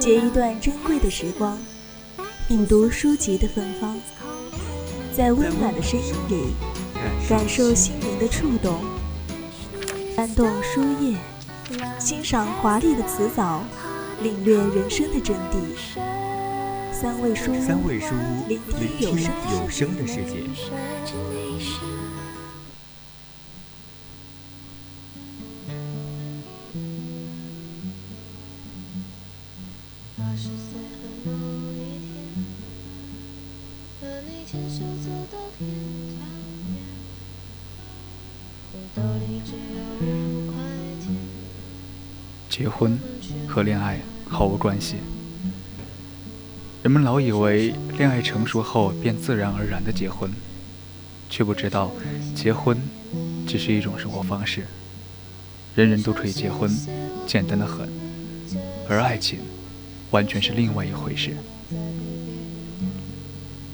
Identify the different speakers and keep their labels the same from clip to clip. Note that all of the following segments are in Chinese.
Speaker 1: 借一段珍贵的时光，品读书籍的芬芳，在温暖的声音里，感受心灵的触动，翻动书页，欣赏华丽的辞藻，领略人生的真谛。三味书屋，
Speaker 2: 三味书屋，
Speaker 1: 聆听有声
Speaker 2: 有声的世界。
Speaker 3: 牵手走到天桥边，我兜里只有五块钱。
Speaker 4: 结婚和恋爱毫无关系。人们老以为恋爱成熟后便自然而然的结婚，却不知道结婚只是一种生活方式。人人都可以结婚，简单的很，而爱情完全是另外一回事。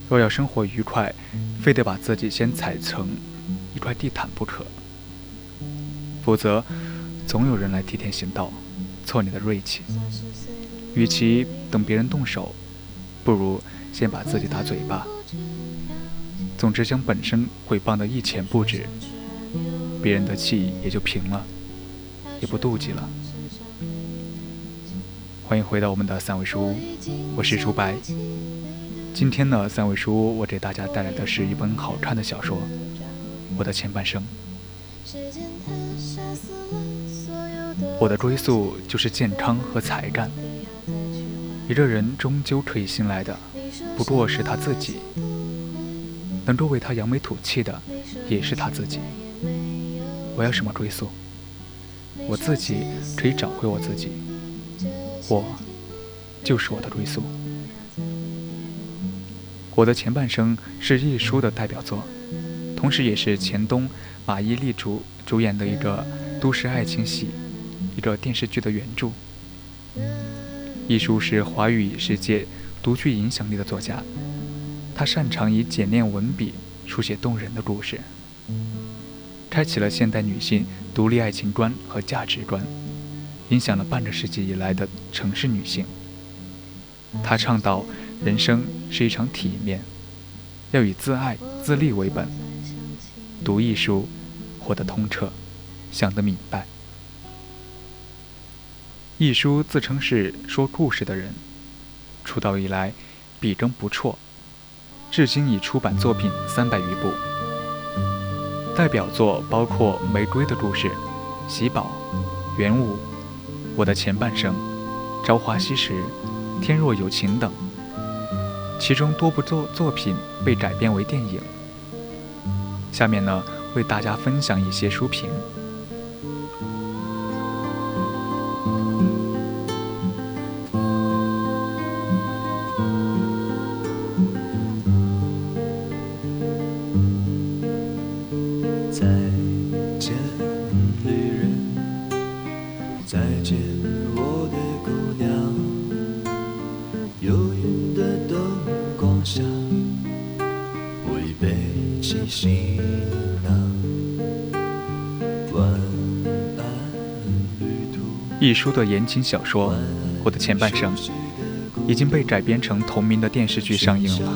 Speaker 4: 若要生活愉快，非得把自己先踩成一块地毯不可，否则总有人来替天行道，挫你的锐气。与其等别人动手，不如先把自己打嘴巴。总之，将本身毁谤得一钱不值，别人的气也就平了，也不妒忌了。欢迎回到我们的三味书屋，我是朱白。今天呢，三位书我给大家带来的是一本好看的小说《我的前半生》。我的归宿就是健康和才干。一个人终究可以信赖的，不过是他自己。能够为他扬眉吐气的，也是他自己。我要什么归宿？我自己可以找回我自己。我就是我的归宿。我的前半生是亦舒的代表作，同时也是钱东、马伊琍主主演的一个都市爱情戏，一个电视剧的原著。亦舒是华语世界独具影响力的作家，他擅长以简练文笔书写动人的故事，开启了现代女性独立爱情观和价值观，影响了半个世纪以来的城市女性。他倡导人生是一场体面，要以自爱自立为本。读一书，活得通彻，想得明白。一书自称是说故事的人，出道以来笔耕不辍，至今已出版作品三百余部。代表作包括《玫瑰的故事》《喜宝》《元武》《我的前半生》《朝花夕拾》《天若有情》等，其中多部作作品被改编为电影。下面呢，为大家分享一些书评。一书的言情小说《我的前半生》已经被改编成同名的电视剧上映了。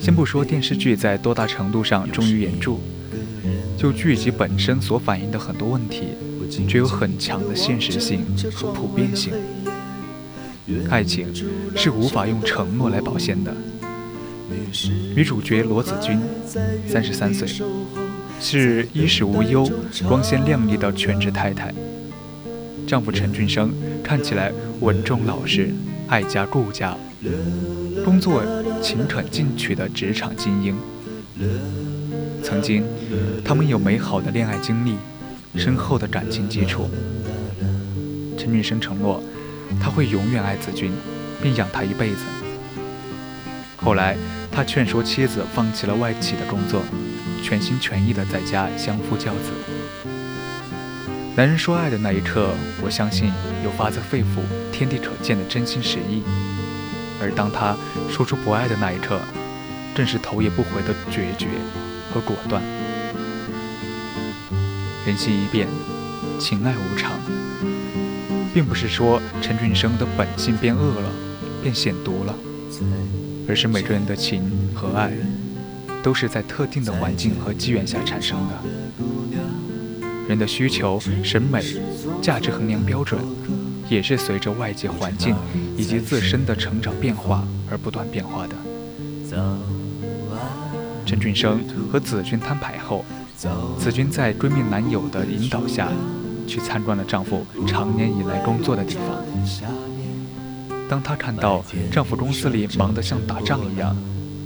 Speaker 4: 先不说电视剧在多大程度上忠于原著，就剧集本身所反映的很多问题，具有很强的现实性和普遍性。爱情是无法用承诺来保鲜的。女主角罗子君，三十三岁，是衣食无忧、光鲜亮丽的全职太太。丈夫陈俊生看起来稳重老实、爱家顾家，工作勤恳进取的职场精英。曾经，他们有美好的恋爱经历，深厚的感情基础。陈俊生承诺，他会永远爱子君，并养她一辈子。后来，他劝说妻子放弃了外企的工作，全心全意的在家相夫教子。男人说爱的那一刻，我相信有发自肺腑、天地可见的真心实意；而当他说出不爱的那一刻，正是头也不回的决绝和果断。人心一变，情爱无常。并不是说陈俊生的本性变恶了，变险毒了，而是每个人的情和爱，都是在特定的环境和机缘下产生的。人的需求、审美、价值衡量标准，也是随着外界环境以及自身的成长变化而不断变化的。陈俊生和子君摊牌后，子君在闺蜜男友的引导下，去参观了丈夫常年以来工作的地方。当她看到丈夫公司里忙得像打仗一样，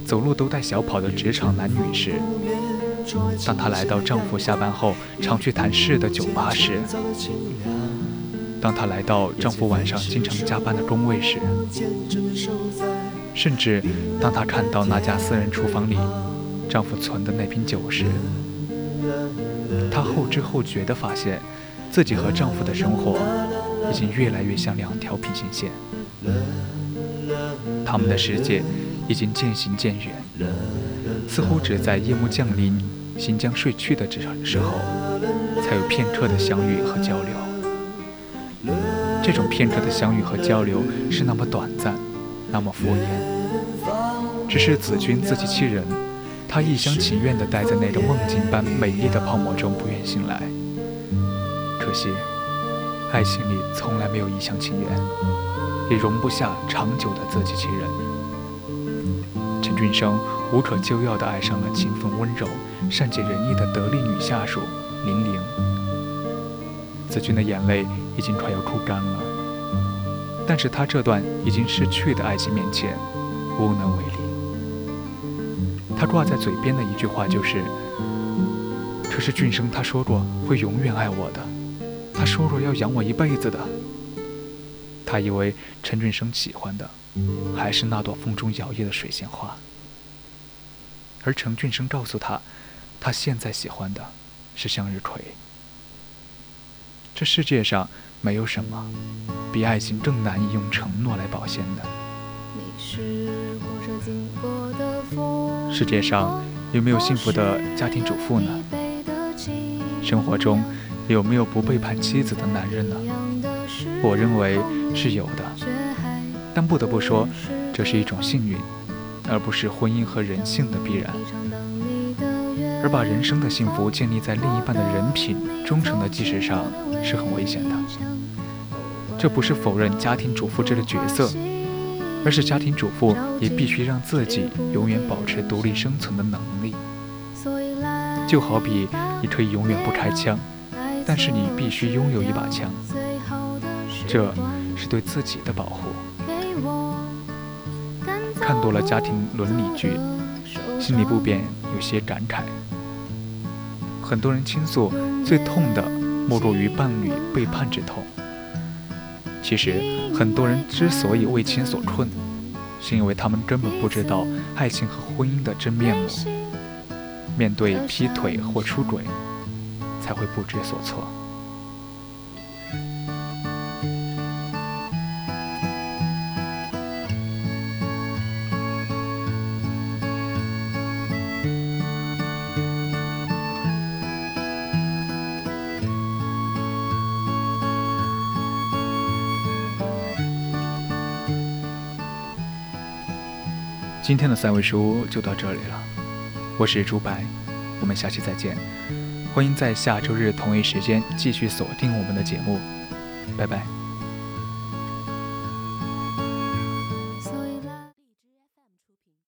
Speaker 4: 走路都带小跑的职场男女时，当她来到丈夫下班后常去谈事的酒吧时，当她来到丈夫晚上经常加班的工位时，甚至当她看到那家私人厨房里丈夫存的那瓶酒时，她后知后觉地发现，自己和丈夫的生活已经越来越像两条平行线，他们的世界已经渐行渐远，似乎只在夜幕降临、新将睡去的这时候，才有片刻的相遇和交流。这种片刻的相遇和交流是那么短暂，那么敷衍，只是子君自欺欺人。他一厢情愿地待在那个梦境般美丽的泡沫中，不愿醒来。可惜，爱情里从来没有一厢情愿，也容不下长久的自欺欺人。陈俊生无可救药地爱上了勤奋温柔、善解人意的得力女下属玲玲。子君的眼泪已经快要哭干了，但是他这段已经逝去的爱情面前，无能为力。他挂在嘴边的一句话就是：“可是俊生他说过会永远爱我的，他说过要养我一辈子的。”他以为陈俊生喜欢的还是那朵风中摇曳的水仙花，而陈俊生告诉他，他现在喜欢的是向日葵。这世界上没有什么比爱情更难以用承诺来保鲜的。世界上有没有幸福的家庭主妇呢？生活中有没有不背叛妻子的男人呢？我认为是有的，但不得不说，这是一种幸运，而不是婚姻和人性的必然。而把人生的幸福建立在另一半的人品、忠诚的基石上，是很危险的。这不是否认家庭主妇这个角色。而是家庭主妇也必须让自己永远保持独立生存的能力。就好比你可以永远不开枪，但是你必须拥有一把枪，这是对自己的保护。看多了家庭伦理剧，心里不免有些感慨。很多人倾诉最痛的莫过于伴侣背叛之痛。其实，很多人之所以为情所困，是因为他们根本不知道爱情和婚姻的真面目。面对劈腿或出轨，才会不知所措。今天的三味书就到这里了，我是朱白，我们下期再见，欢迎在下周日同一时间继续锁定我们的节目，拜拜。